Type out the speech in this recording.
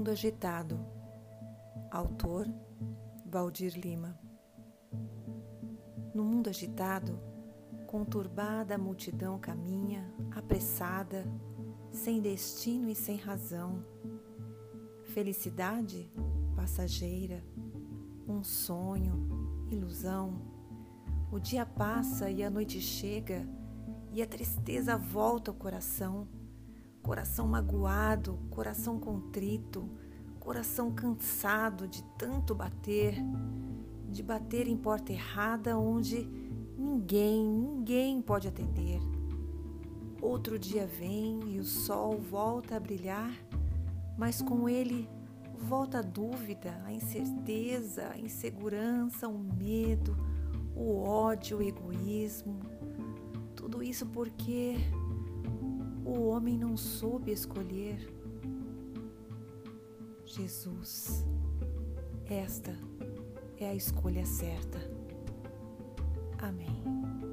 mundo agitado. Autor Valdir Lima. No mundo agitado, conturbada a multidão caminha, apressada, sem destino e sem razão. Felicidade passageira, um sonho, ilusão. O dia passa e a noite chega, e a tristeza volta ao coração coração magoado, coração contrito, coração cansado de tanto bater, de bater em porta errada onde ninguém, ninguém pode atender. Outro dia vem e o sol volta a brilhar, mas com ele volta a dúvida, a incerteza, a insegurança, o medo, o ódio, o egoísmo. Tudo isso porque o homem não soube escolher. Jesus, esta é a escolha certa. Amém.